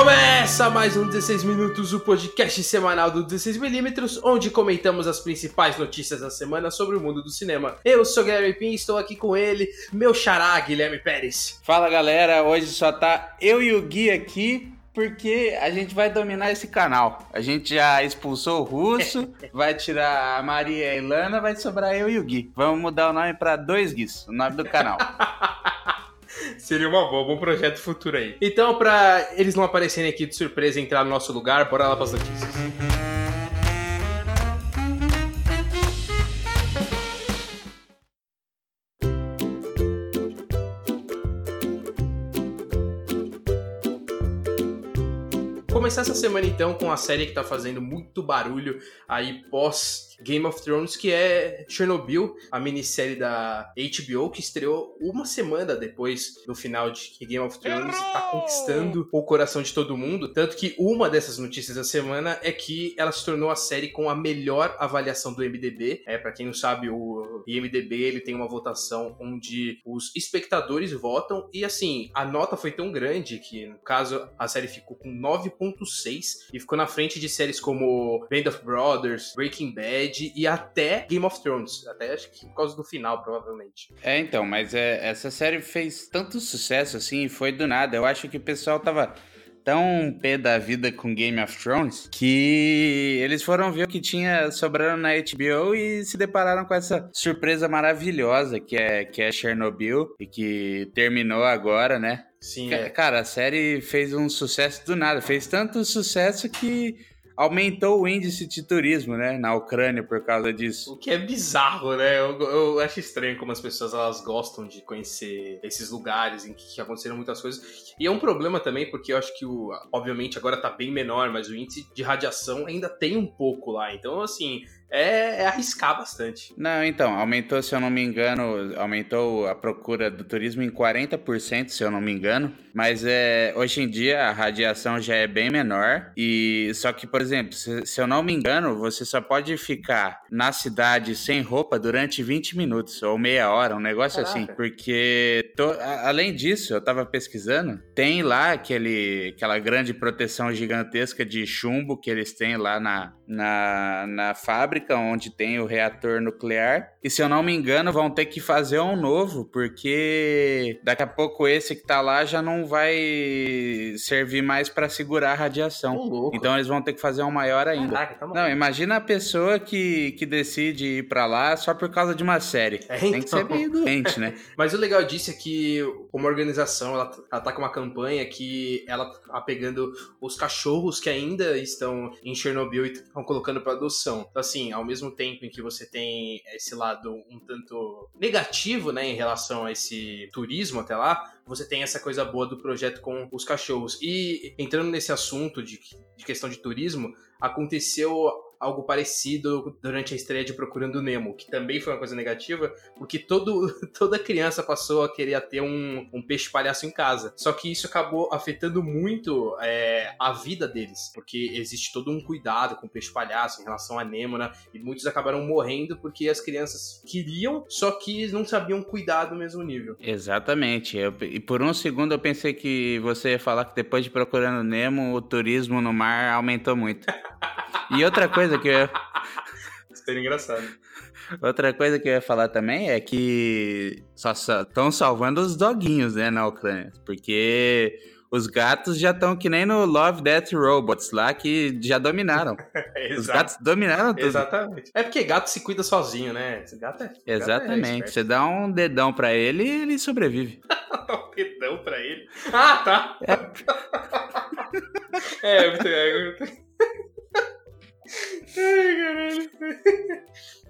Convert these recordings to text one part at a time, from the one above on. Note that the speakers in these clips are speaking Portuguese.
Começa mais um 16 Minutos, o podcast semanal do 16mm, onde comentamos as principais notícias da semana sobre o mundo do cinema. Eu sou Guilherme Pim, estou aqui com ele, meu xará, Guilherme Pérez. Fala galera, hoje só tá eu e o Gui aqui porque a gente vai dominar esse canal. A gente já expulsou o Russo, vai tirar a Maria e a Ilana, vai sobrar eu e o Gui. Vamos mudar o nome para dois Guis, o nome do canal. Seria uma boa, bom projeto futuro aí. Então, pra eles não aparecerem aqui de surpresa e entrar no nosso lugar, bora lá pras notícias. Começar essa semana então com a série que tá fazendo muito barulho aí pós Game of Thrones, que é Chernobyl, a minissérie da HBO, que estreou uma semana depois do final de Game of Thrones e tá conquistando o coração de todo mundo. Tanto que uma dessas notícias da semana é que ela se tornou a série com a melhor avaliação do MDB. É, para quem não sabe, o IMDB ele tem uma votação onde os espectadores votam e assim, a nota foi tão grande que, no caso, a série ficou com 9.6 e ficou na frente de séries como Band of Brothers, Breaking Bad, e até Game of Thrones. Até acho que por causa do final, provavelmente. É, então, mas é, essa série fez tanto sucesso assim, foi do nada. Eu acho que o pessoal tava tão pé da vida com Game of Thrones que eles foram ver o que tinha sobrando na HBO e se depararam com essa surpresa maravilhosa que é, que é Chernobyl e que terminou agora, né? Sim. Cara, a série fez um sucesso do nada. Fez tanto sucesso que aumentou o índice de turismo, né, na Ucrânia por causa disso. O que é bizarro, né? Eu, eu acho estranho como as pessoas elas gostam de conhecer esses lugares em que aconteceram muitas coisas. E é um problema também porque eu acho que o, obviamente agora tá bem menor, mas o índice de radiação ainda tem um pouco lá. Então, assim, é, é, arriscar bastante. Não, então, aumentou, se eu não me engano, aumentou a procura do turismo em 40%, se eu não me engano. Mas é, hoje em dia a radiação já é bem menor. E só que, por exemplo, se, se eu não me engano, você só pode ficar na cidade sem roupa durante 20 minutos ou meia hora, um negócio assim. Caraca. assim. Porque, to, a, além disso, eu tava pesquisando, tem lá aquele, aquela grande proteção gigantesca de chumbo que eles têm lá na, na, na fábrica fábrica onde tem o reator nuclear. E se eu não me engano, vão ter que fazer um novo, porque daqui a pouco esse que tá lá já não vai servir mais para segurar a radiação. então eles vão ter que fazer um maior ainda. Caraca, tá não, imagina a pessoa que, que decide ir para lá só por causa de uma série. É, então... Tem que ser então. meio doente, né? Mas o legal disso é que uma organização, ela, ela tá com uma campanha que ela tá pegando os cachorros que ainda estão em Chernobyl e estão colocando para adoção. Então, assim, ao mesmo tempo em que você tem esse lado um tanto negativo, né, em relação a esse turismo até lá, você tem essa coisa boa do projeto com os cachorros. E entrando nesse assunto de, de questão de turismo, aconteceu algo parecido durante a estreia de Procurando Nemo, que também foi uma coisa negativa, porque todo, toda criança passou a querer ter um, um peixe palhaço em casa. Só que isso acabou afetando muito é, a vida deles, porque existe todo um cuidado com o peixe palhaço em relação à Nêmona, e muitos acabaram morrendo porque as crianças queriam, só que não sabiam cuidar do mesmo nível. Exatamente. Eu, e por um segundo eu pensei que você ia falar que depois de Procurando Nemo, o turismo no mar aumentou muito. E outra coisa que eu. Seria engraçado. Outra coisa que eu ia falar também é que só estão salvando os doguinhos, né, na Ucrânia. Porque os gatos já estão que nem no Love, Death Robots lá, que já dominaram. os gatos dominaram tudo. Exatamente. É porque gato se cuida sozinho, né? Esse gato é. Exatamente. Gato é Você dá um dedão pra ele e ele sobrevive. um dedão pra ele? Ah, tá. É, é, é, é Ai, caralho.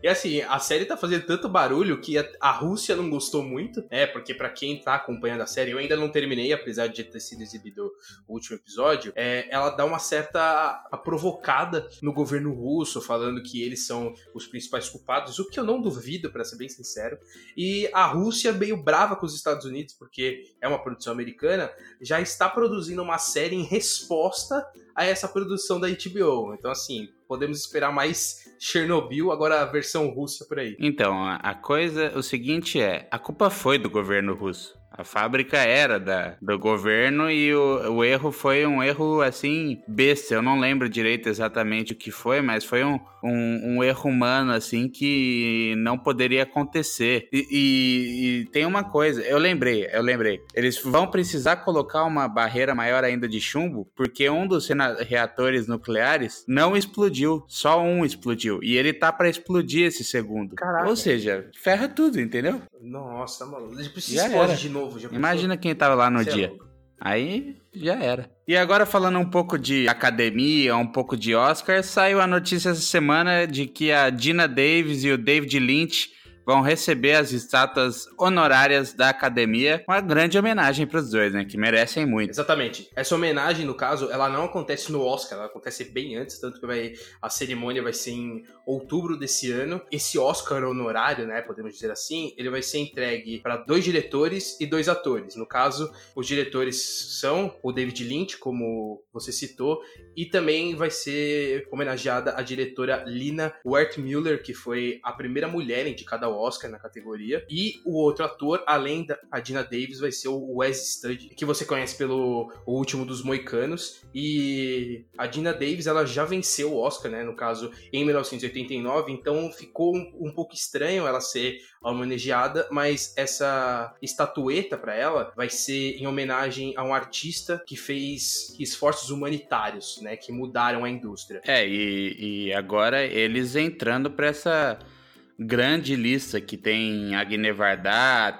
E assim, a série tá fazendo tanto barulho que a, Rússia não gostou muito, né? Porque para quem tá acompanhando a série, eu ainda não terminei, apesar de ter sido exibido o último episódio, é, ela dá uma certa provocada no governo russo, falando que eles são os principais culpados, o que eu não duvido, para ser bem sincero. E a Rússia, meio brava com os Estados Unidos, porque é uma produção americana, já está produzindo uma série em resposta a essa produção da HBO. Então, assim, podemos esperar mais Chernobyl, agora a versão russa por aí. Então, a coisa, o seguinte é, a culpa foi do governo russo. A fábrica era da, do governo e o, o erro foi um erro assim, besta. Eu não lembro direito exatamente o que foi, mas foi um, um, um erro humano assim que não poderia acontecer. E, e, e tem uma coisa, eu lembrei, eu lembrei. Eles vão precisar colocar uma barreira maior ainda de chumbo, porque um dos reatores nucleares não explodiu, só um explodiu. E ele tá para explodir esse segundo. Caraca. Ou seja, ferra tudo, entendeu? Nossa, mano. Precisa explode de novo. Já Imagina quem tava lá no Você é dia. É Aí já era. E agora falando um pouco de academia, um pouco de Oscar, saiu a notícia essa semana de que a Dina Davis e o David Lynch vão receber as estátuas honorárias da academia. Uma grande homenagem para os dois, né? Que merecem muito. Exatamente. Essa homenagem, no caso, ela não acontece no Oscar, ela acontece bem antes, tanto que vai, a cerimônia vai ser em outubro desse ano. Esse Oscar honorário, né? Podemos dizer assim, ele vai ser entregue para dois diretores e dois atores. No caso, os diretores são o David Lynch, como você citou, e também vai ser homenageada a diretora Lina Wertmüller, que foi a primeira mulher indicada ao Oscar na categoria. E o outro ator, além da Dina Davis, vai ser o Wes Studd, que você conhece pelo o último dos Moicanos. E a Dina Davis, ela já venceu o Oscar, né? No caso, em 1989. Então ficou um, um pouco estranho ela ser homenageada, mas essa estatueta para ela vai ser em homenagem a um artista que fez esforços humanitários, né? Que mudaram a indústria. É, e, e agora eles entrando para essa grande lista que tem Agne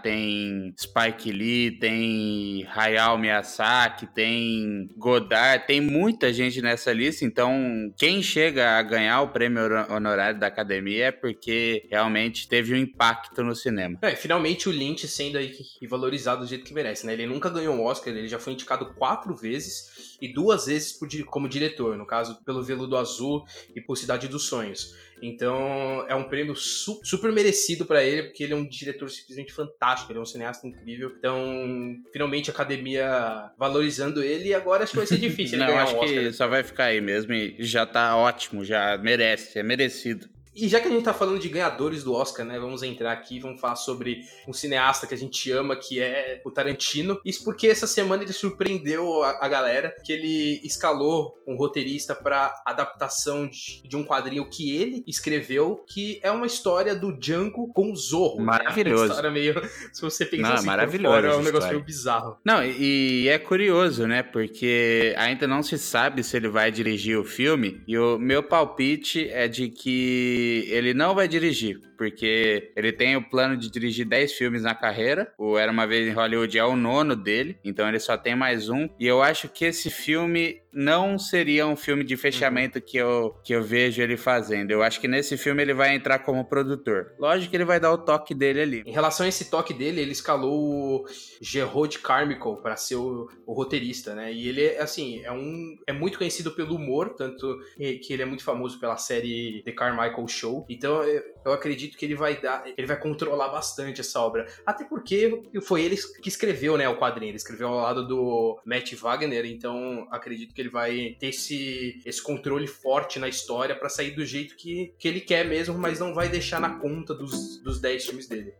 tem Spike Lee, tem Hayao Miyazaki, tem Godard, tem muita gente nessa lista, então quem chega a ganhar o prêmio honorário da academia é porque realmente teve um impacto no cinema. É, finalmente o Lynch sendo aí valorizado do jeito que merece, né? Ele nunca ganhou um Oscar, ele já foi indicado quatro vezes e duas vezes como diretor, no caso pelo Veludo Azul e por Cidade dos Sonhos. Então é um prêmio su super merecido para ele, porque ele é um diretor simplesmente fantástico, ele é um cineasta incrível. Então, finalmente a academia valorizando ele e agora acho que vai ser difícil Não, acho um que só vai ficar aí mesmo e já tá ótimo, já merece, é merecido. E já que a gente tá falando de ganhadores do Oscar, né? Vamos entrar aqui, vamos falar sobre um cineasta que a gente ama, que é o Tarantino. Isso porque essa semana ele surpreendeu a, a galera, que ele escalou um roteirista para adaptação de, de, um quadrinho que ele escreveu, que é uma história do Django com o Zorro. Né? Maravilhoso. Né? Uma história meio, se você pensar não, assim, maravilhoso fora, é um negócio meio bizarro. Não, e, e é curioso, né? Porque ainda não se sabe se ele vai dirigir o filme, e o meu palpite é de que ele não vai dirigir, porque ele tem o plano de dirigir 10 filmes na carreira. O Era Uma Vez em Hollywood é o nono dele, então ele só tem mais um. E eu acho que esse filme não seria um filme de fechamento uhum. que, eu, que eu vejo ele fazendo. Eu acho que nesse filme ele vai entrar como produtor. Lógico que ele vai dar o toque dele ali. Em relação a esse toque dele, ele escalou o Gerard Carmichael para ser o, o, roteirista, né? E ele, assim, é um é muito conhecido pelo humor, tanto que ele é muito famoso pela série The Carmichael Show. Então, eu acredito que ele vai dar, ele vai controlar bastante essa obra. Até porque foi ele que escreveu, né, o quadrinho. Ele escreveu ao lado do Matt Wagner, então acredito que ele vai ter esse, esse controle forte na história para sair do jeito que, que ele quer mesmo, mas não vai deixar na conta dos, dos 10 filmes dele.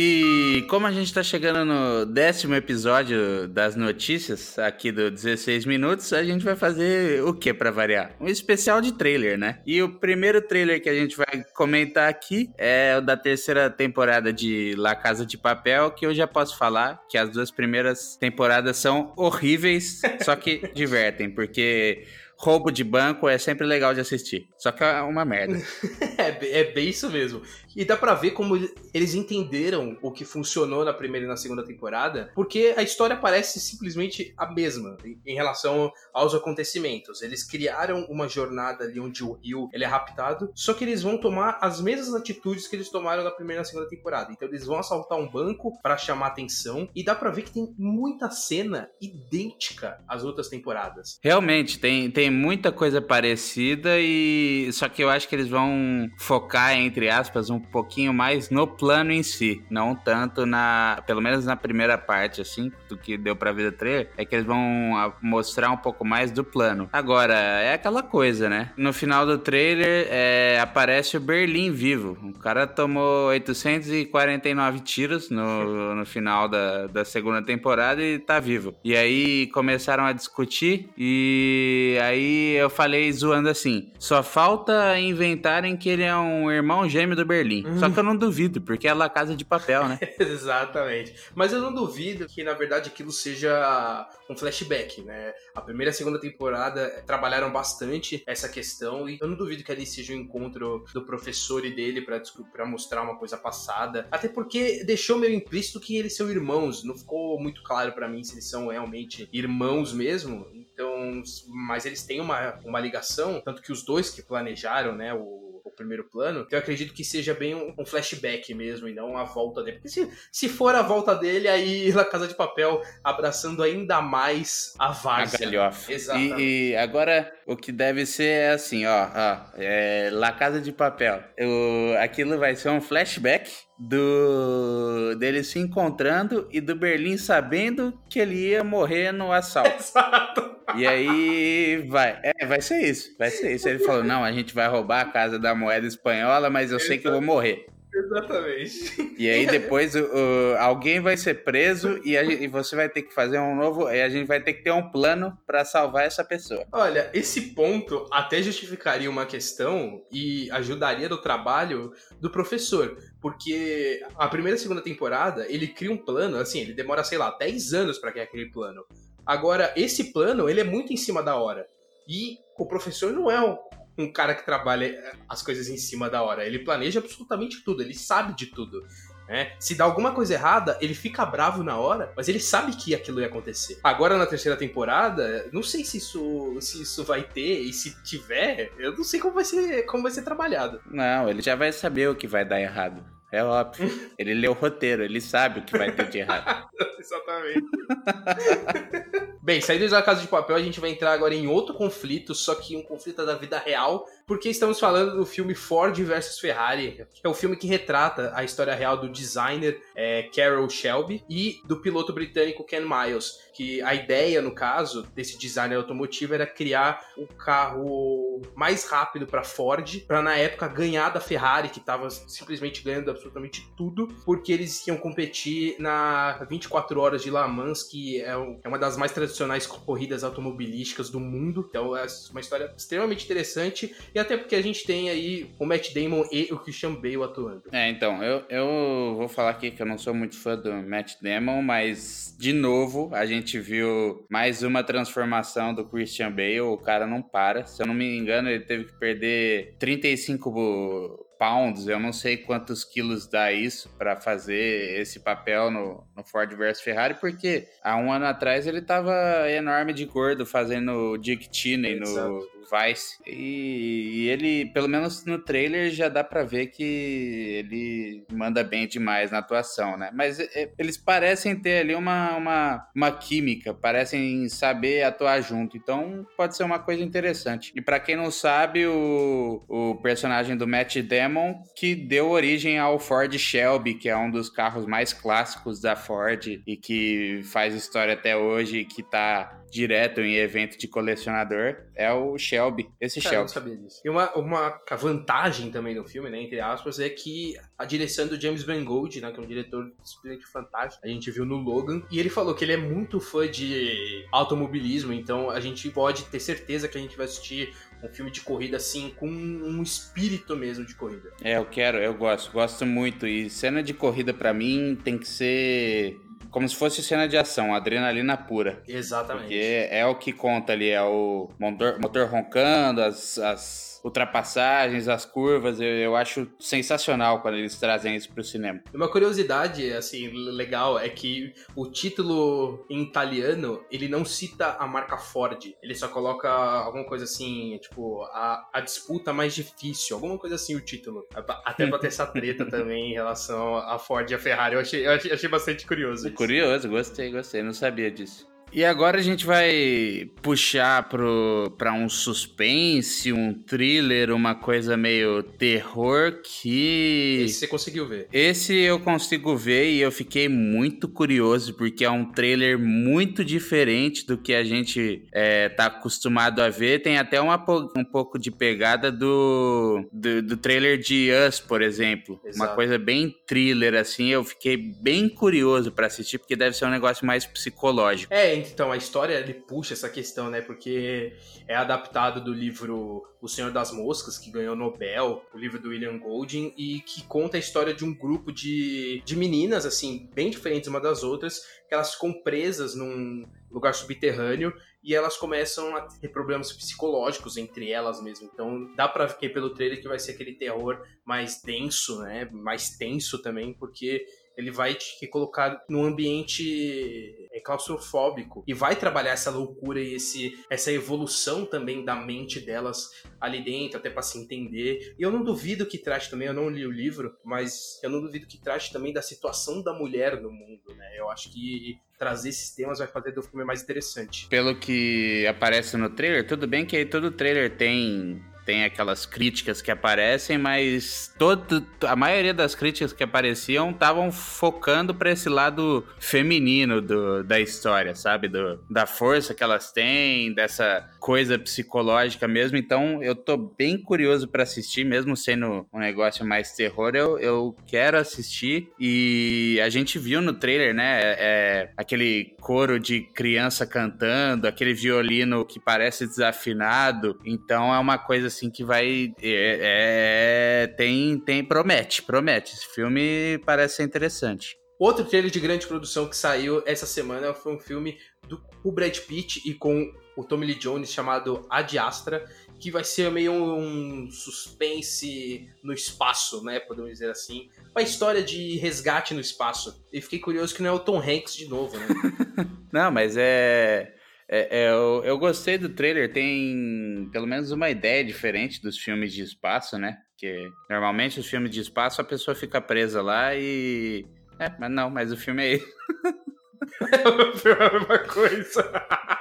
E como a gente está chegando no décimo episódio das notícias aqui do 16 Minutos, a gente vai fazer o que para variar? Um especial de trailer, né? E o primeiro trailer que a gente vai comentar aqui é o da terceira temporada de La Casa de Papel, que eu já posso falar que as duas primeiras temporadas são horríveis, só que divertem, porque roubo de banco é sempre legal de assistir. Só que é uma merda. é, é bem isso mesmo. E dá para ver como eles entenderam o que funcionou na primeira e na segunda temporada, porque a história parece simplesmente a mesma em relação aos acontecimentos. Eles criaram uma jornada ali onde o Rio ele é raptado, só que eles vão tomar as mesmas atitudes que eles tomaram na primeira e na segunda temporada. Então eles vão assaltar um banco para chamar atenção e dá para ver que tem muita cena idêntica às outras temporadas. Realmente tem tem muita coisa parecida e só que eu acho que eles vão focar entre aspas um pouquinho mais no plano em si, não tanto na, pelo menos na primeira parte assim, do que deu para ver do trailer, é que eles vão mostrar um pouco mais do plano. Agora, é aquela coisa, né? No final do trailer é, aparece o Berlim vivo. O cara tomou 849 tiros no, no final da, da segunda temporada e tá vivo. E aí começaram a discutir e aí eu falei zoando assim: só falta inventarem que ele é um irmão gêmeo do Berlim. Uhum. Só que eu não duvido, porque é La Casa de Papel, né? Exatamente. Mas eu não duvido que, na verdade, aquilo seja um flashback, né? A primeira e a segunda temporada trabalharam bastante essa questão e eu não duvido que ali seja o um encontro do professor e dele para mostrar uma coisa passada. Até porque deixou meio implícito que eles são irmãos. Não ficou muito claro para mim se eles são realmente irmãos mesmo. Então, mas eles têm uma, uma ligação, tanto que os dois que planejaram, né, o primeiro plano, que eu acredito que seja bem um, um flashback mesmo, e não a volta dele. Porque se, se for a volta dele, aí La Casa de Papel abraçando ainda mais a Várzea. A galhofa. Exatamente. E, e, agora, o que deve ser é assim, ó, ó é La Casa de Papel. O, aquilo vai ser um flashback do dele se encontrando e do Berlim sabendo que ele ia morrer no assalto. Exato. E aí vai, é, vai ser isso, vai ser isso. Ele falou: "Não, a gente vai roubar a casa da moeda espanhola, mas eu sei que eu vou morrer". Exatamente. E aí depois o, o, alguém vai ser preso e, a, e, você vai ter que fazer um novo. E a gente vai ter que ter um plano para salvar essa pessoa. Olha, esse ponto até justificaria uma questão e ajudaria no trabalho do professor. Porque a primeira e segunda temporada ele cria um plano, assim, ele demora, sei lá, 10 anos para criar aquele plano. Agora, esse plano, ele é muito em cima da hora. E o professor não é um cara que trabalha eh, as coisas em cima da hora. Ele planeja absolutamente tudo, ele sabe de tudo. Né? Se dá alguma coisa errada, ele fica bravo na hora, mas ele sabe que aquilo ia acontecer. Agora na terceira temporada, não sei se isso, se isso vai ter, e se tiver, eu não sei como vai ser, como vai ser trabalhado. Não, ele já vai saber o que vai dar errado. É óbvio. ele lê o roteiro, ele sabe o que vai ter de errado. Exatamente. Bem, saindo da Casa de Papel, a gente vai entrar agora em outro conflito, só que um conflito da vida real, porque estamos falando do filme Ford versus Ferrari, que é um filme que retrata a história real do designer é, Carroll Shelby e do piloto britânico Ken Miles, que a ideia, no caso, desse designer automotivo era criar o carro mais rápido para Ford, para na época ganhar da Ferrari, que estava simplesmente ganhando absolutamente tudo, porque eles iam competir na 24 horas de Le Mans, que é, é uma das mais tradicionais corridas automobilísticas do mundo. Então é uma história extremamente interessante e até porque a gente tem aí o Matt Damon e o Christian Bale atuando. É, então, eu, eu vou falar aqui que eu não sou muito fã do Matt Damon, mas de novo a gente viu mais uma transformação do Christian Bale. O cara não para. Se eu não me engano, ele teve que perder 35 pounds, eu não sei quantos quilos dá isso para fazer esse papel no, no, Ford versus Ferrari, porque há um ano atrás ele tava enorme de gordo fazendo Dick Cheney no Vice. E, e, ele, pelo menos no trailer, já dá para ver que ele manda bem demais na atuação, né? Mas é, eles parecem ter ali uma, uma, uma química, parecem saber atuar junto. Então pode ser uma coisa interessante. E para quem não sabe, o, o personagem do Matt Damon que deu origem ao Ford Shelby, que é um dos carros mais clássicos da Ford e que faz história até hoje, que tá direto em evento de colecionador é o Shelby. Esse Cara, Shelby. Eu não sabia disso. E uma, uma vantagem também do filme, né, entre aspas, é que a direção do James Mangold, né, que é um diretor simplesmente fantástico, a gente viu no Logan, e ele falou que ele é muito fã de automobilismo, então a gente pode ter certeza que a gente vai assistir um filme de corrida assim, com um espírito mesmo de corrida. É, eu quero, eu gosto, gosto muito. E cena de corrida para mim tem que ser como se fosse cena de ação, adrenalina pura. Exatamente. Porque é o que conta ali, é o motor, motor roncando, as, as ultrapassagens, as curvas, eu, eu acho sensacional quando eles trazem isso para o cinema. Uma curiosidade, assim, legal é que o título em italiano, ele não cita a marca Ford, ele só coloca alguma coisa assim, tipo, a, a disputa mais difícil, alguma coisa assim o título. Até pra ter essa treta também em relação a Ford e a Ferrari, eu achei, eu achei, achei bastante curioso. Curioso, gostei, gostei, não sabia disso. E agora a gente vai puxar pro, pra um suspense, um thriller, uma coisa meio terror que. Esse você conseguiu ver? Esse eu consigo ver e eu fiquei muito curioso, porque é um trailer muito diferente do que a gente é, tá acostumado a ver. Tem até uma, um pouco de pegada do, do, do trailer de Us, por exemplo. Exato. Uma coisa bem thriller, assim. Eu fiquei bem curioso para assistir, porque deve ser um negócio mais psicológico. É, então, a história ele puxa essa questão, né? Porque é adaptado do livro O Senhor das Moscas, que ganhou Nobel, o livro do William Golding, e que conta a história de um grupo de, de meninas, assim, bem diferentes uma das outras, que elas ficam presas num lugar subterrâneo e elas começam a ter problemas psicológicos entre elas mesmo. Então dá pra ver pelo trailer que vai ser aquele terror mais denso, né? Mais tenso também, porque ele vai te colocar num ambiente é, claustrofóbico e vai trabalhar essa loucura e esse, essa evolução também da mente delas ali dentro, até para se entender. E eu não duvido que trate também, eu não li o livro, mas eu não duvido que trate também da situação da mulher no mundo, né? Eu acho que trazer esses temas vai fazer do filme mais interessante. Pelo que aparece no trailer, tudo bem que aí todo trailer tem tem aquelas críticas que aparecem, mas todo, a maioria das críticas que apareciam estavam focando para esse lado feminino do, da história, sabe? Do, da força que elas têm, dessa coisa psicológica mesmo. Então eu tô bem curioso para assistir, mesmo sendo um negócio mais terror, eu, eu quero assistir. E a gente viu no trailer, né? É, é aquele coro de criança cantando, aquele violino que parece desafinado. Então é uma coisa assim que vai. É, é, tem, tem. Promete, promete. Esse filme parece ser interessante. Outro trailer de grande produção que saiu essa semana foi um filme do o Brad Pitt e com o Tommy Lee Jones chamado Ad Astra, que vai ser meio um suspense no espaço, né? Podemos dizer assim. Uma história de resgate no espaço. E fiquei curioso que não é o Tom Hanks de novo, né? não, mas é. É, é, eu, eu gostei do trailer, tem pelo menos uma ideia diferente dos filmes de espaço, né? Que normalmente os filmes de espaço a pessoa fica presa lá e. É, mas não, mas o filme é isso. o filme é a mesma coisa.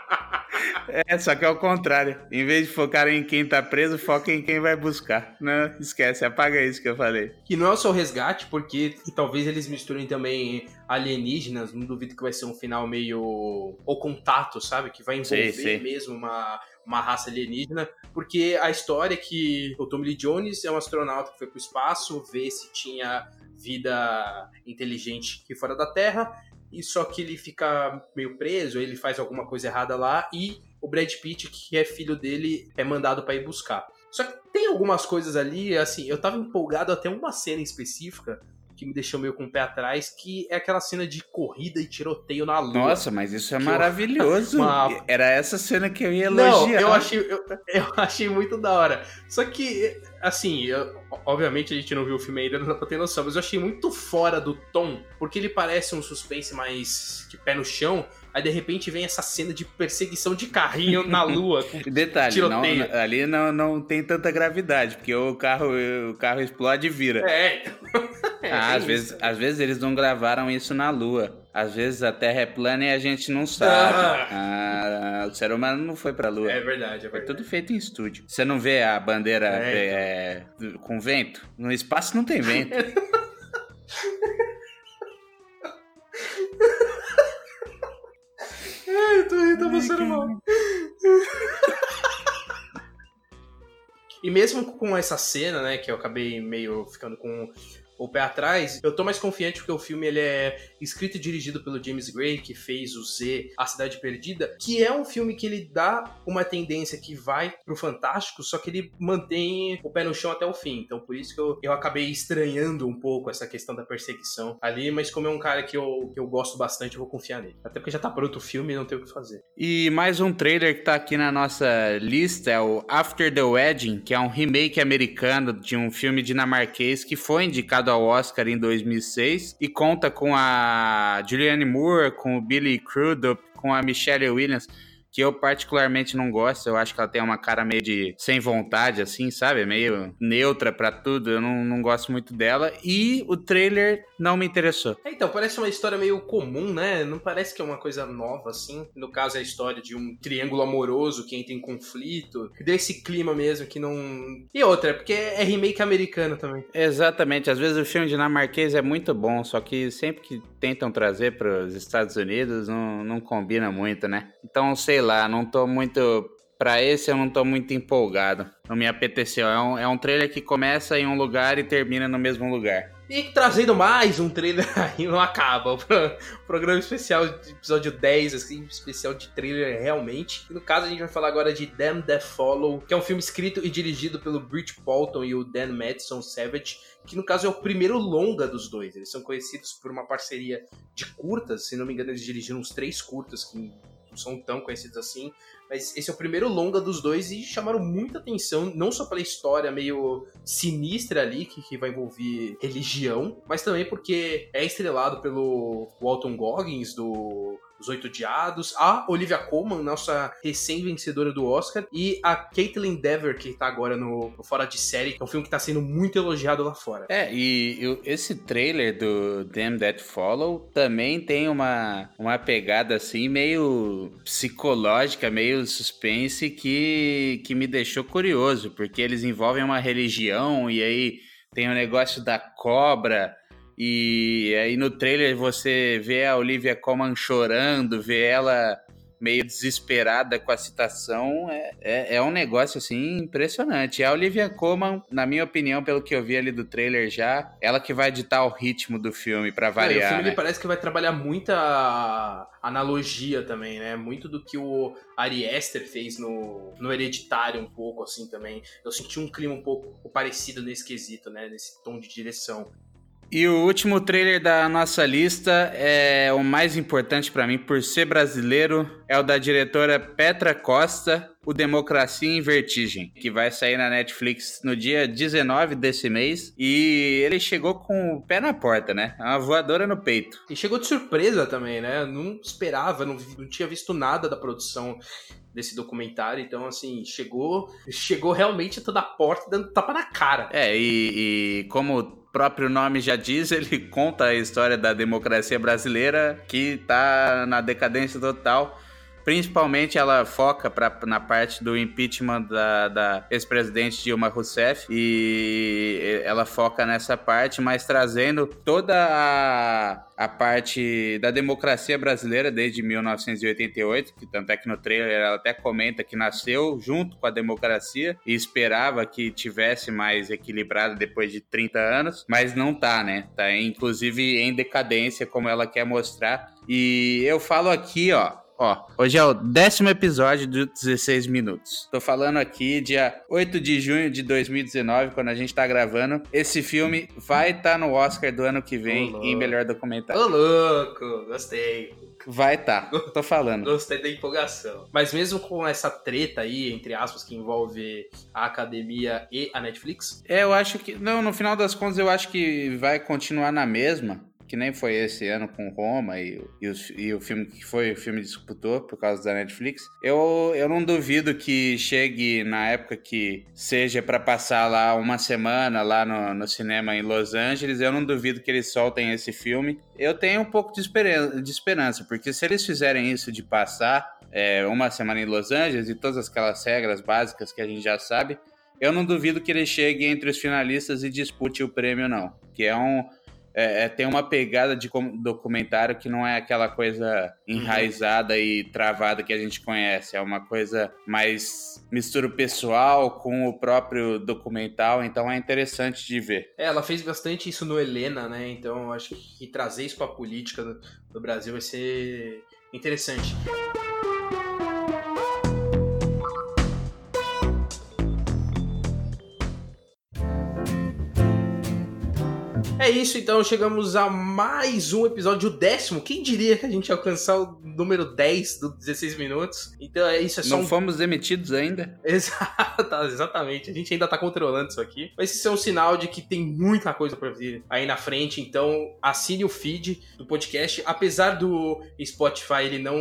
É, só que é o contrário. Em vez de focar em quem tá preso, foca em quem vai buscar. Não, esquece, apaga isso que eu falei. Que não é só o resgate, porque talvez eles misturem também alienígenas. Não duvido que vai ser um final meio. ou contato, sabe? Que vai envolver sim, sim. mesmo uma, uma raça alienígena, porque a história é que o Tommy Lee Jones é um astronauta que foi pro espaço, ver se tinha vida inteligente aqui fora da Terra, e só que ele fica meio preso, ele faz alguma coisa errada lá e o Brad Pitt, que é filho dele, é mandado para ir buscar. Só que tem algumas coisas ali, assim, eu tava empolgado até uma cena específica que me deixou meio com o pé atrás, que é aquela cena de corrida e tiroteio na lua. Nossa, mas isso é maravilhoso. Eu... Uma... Era essa cena que eu ia elogiar. Não, eu achei, eu, eu achei muito da hora. Só que, assim, eu, obviamente a gente não viu o filme ainda, não dá pra ter noção, mas eu achei muito fora do tom, porque ele parece um suspense mais de pé no chão, Aí de repente vem essa cena de perseguição de carrinho na lua. Detalhe, não, ali não, não tem tanta gravidade, porque o carro, o carro explode e vira. É. é ah, às, vezes, às vezes eles não gravaram isso na lua. Às vezes a Terra é plana e a gente não sabe. Ah. Ah, o ser humano não foi pra Lua. É verdade, é verdade. Foi tudo feito em estúdio. Você não vê a bandeira é, então. é, com vento? No espaço não tem vento. Ai, eu tô rindo, tá passando mal. E mesmo com essa cena, né, que eu acabei meio ficando com o pé atrás, eu tô mais confiante porque o filme ele é escrito e dirigido pelo James Gray, que fez o Z, A Cidade Perdida, que é um filme que ele dá uma tendência que vai pro fantástico, só que ele mantém o pé no chão até o fim. Então por isso que eu, eu acabei estranhando um pouco essa questão da perseguição ali, mas como é um cara que eu, que eu gosto bastante, eu vou confiar nele. Até porque já tá pronto o filme e não tem o que fazer. E mais um trailer que tá aqui na nossa lista é o After the Wedding, que é um remake americano de um filme dinamarquês que foi indicado indicado ao Oscar em 2006 e conta com a Julianne Moore, com o Billy Crudup, com a Michelle Williams. Que eu particularmente não gosto. Eu acho que ela tem uma cara meio de sem vontade, assim, sabe? Meio neutra para tudo. Eu não, não gosto muito dela. E o trailer não me interessou. É, então, parece uma história meio comum, né? Não parece que é uma coisa nova, assim. No caso, é a história de um triângulo amoroso que entra em conflito. Desse clima mesmo que não. E outra, porque é remake americano também. Exatamente. Às vezes o filme dinamarquês é muito bom, só que sempre que tentam trazer para os Estados Unidos não, não combina muito, né? Então, sei lá, não tô muito. Pra esse eu não tô muito empolgado. Não me apeteceu. É um, é um trailer que começa em um lugar e termina no mesmo lugar. E trazendo mais um trailer aí, não acaba. O programa especial de episódio 10, assim, especial de trailer realmente. E no caso a gente vai falar agora de Them That Follow, que é um filme escrito e dirigido pelo Bridge Bolton e o Dan Madison Savage, que no caso é o primeiro longa dos dois. Eles são conhecidos por uma parceria de curtas, se não me engano eles dirigiram uns três curtas que são tão conhecidos assim, mas esse é o primeiro longa dos dois e chamaram muita atenção, não só pela história meio sinistra ali, que, que vai envolver religião, mas também porque é estrelado pelo Walton Goggins, do os Oito Diados, a Olivia Colman, nossa recém-vencedora do Oscar, e a Caitlin Dever, que tá agora no, Fora de Série, que é um filme que tá sendo muito elogiado lá fora. É, e esse trailer do Them That Follow também tem uma, uma pegada assim meio psicológica, meio suspense que, que me deixou curioso, porque eles envolvem uma religião e aí tem o negócio da cobra e aí no trailer você vê a Olivia Colman chorando, vê ela meio desesperada com a citação, é, é, é, um negócio assim impressionante. A Olivia Colman, na minha opinião, pelo que eu vi ali do trailer já, ela que vai ditar o ritmo do filme para variar. É, o filme né? parece que vai trabalhar muita analogia também, né? Muito do que o Ari Aster fez no, no Hereditário um pouco assim também. Eu senti um clima um pouco parecido nesse quesito, né? Nesse tom de direção. E o último trailer da nossa lista é o mais importante para mim por ser brasileiro, é o da diretora Petra Costa, o Democracia em Vertigem, que vai sair na Netflix no dia 19 desse mês. E ele chegou com o pé na porta, né? Uma voadora no peito. E chegou de surpresa também, né? Não esperava, não, não tinha visto nada da produção desse documentário. Então, assim, chegou chegou realmente toda a porta dando tapa na cara. É, e, e como próprio nome já diz, ele conta a história da democracia brasileira que está na decadência total. Principalmente ela foca pra, na parte do impeachment da, da ex-presidente Dilma Rousseff e ela foca nessa parte, mas trazendo toda a, a parte da democracia brasileira desde 1988, que tanto é que no trailer ela até comenta que nasceu junto com a democracia e esperava que tivesse mais equilibrado depois de 30 anos, mas não tá, né? Tá inclusive em decadência, como ela quer mostrar. E eu falo aqui, ó, Ó, hoje é o décimo episódio de 16 minutos. Tô falando aqui dia 8 de junho de 2019, quando a gente tá gravando. Esse filme vai estar tá no Oscar do ano que vem em melhor documentário. Ô, louco, gostei. Vai tá, tô falando. Gostei da empolgação. Mas mesmo com essa treta aí, entre aspas, que envolve a academia e a Netflix? É, eu acho que. Não, no final das contas, eu acho que vai continuar na mesma que nem foi esse ano com Roma e, e, os, e, o filme que foi o filme disputou por causa da Netflix. Eu, eu não duvido que chegue na época que seja para passar lá uma semana lá no, no cinema em Los Angeles. Eu não duvido que eles soltem esse filme. Eu tenho um pouco de esperança, de esperança porque se eles fizerem isso de passar é, uma semana em Los Angeles e todas aquelas regras básicas que a gente já sabe, eu não duvido que ele chegue entre os finalistas e dispute o prêmio, não. Que é um é, é, tem uma pegada de documentário que não é aquela coisa enraizada uhum. e travada que a gente conhece. É uma coisa mais mistura pessoal com o próprio documental, então é interessante de ver. É, ela fez bastante isso no Helena, né? Então acho que trazer isso para a política do, do Brasil vai ser interessante. É isso, então chegamos a mais um episódio, o décimo. Quem diria que a gente ia alcançar o número 10 do 16 minutos? Então é isso, é só Não um... fomos demitidos ainda? Exato, exatamente. A gente ainda tá controlando isso aqui. Mas isso é um sinal de que tem muita coisa pra vir aí na frente. Então assine o feed do podcast. Apesar do Spotify ele não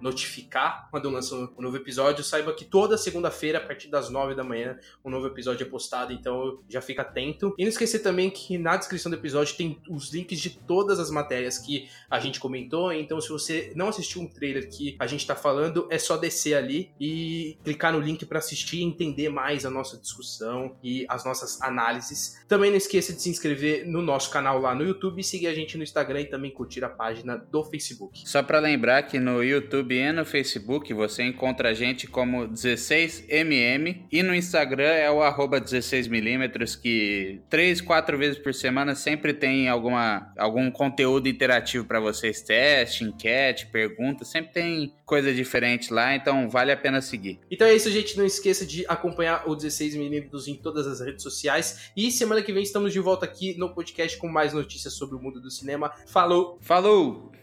notificar quando lança um novo episódio, saiba que toda segunda-feira, a partir das 9 da manhã, um novo episódio é postado. Então já fica atento. E não esquecer também que na descrição do episódio tem os links de todas as matérias que a gente comentou. Então, se você não assistiu um trailer que a gente tá falando, é só descer ali e clicar no link para assistir e entender mais a nossa discussão e as nossas análises. Também não esqueça de se inscrever no nosso canal lá no YouTube seguir a gente no Instagram e também curtir a página do Facebook. Só para lembrar que no YouTube e no Facebook você encontra a gente como 16mm e no Instagram é o arroba 16mm que 3, 4 vezes por semana sempre tem alguma, algum conteúdo interativo para vocês, teste, enquete, pergunta, sempre tem coisa diferente lá, então vale a pena seguir. Então é isso, gente. Não esqueça de acompanhar o 16mm em todas as redes sociais. E semana que vem estamos de volta aqui no podcast com mais notícias sobre o mundo do cinema. Falou! Falou!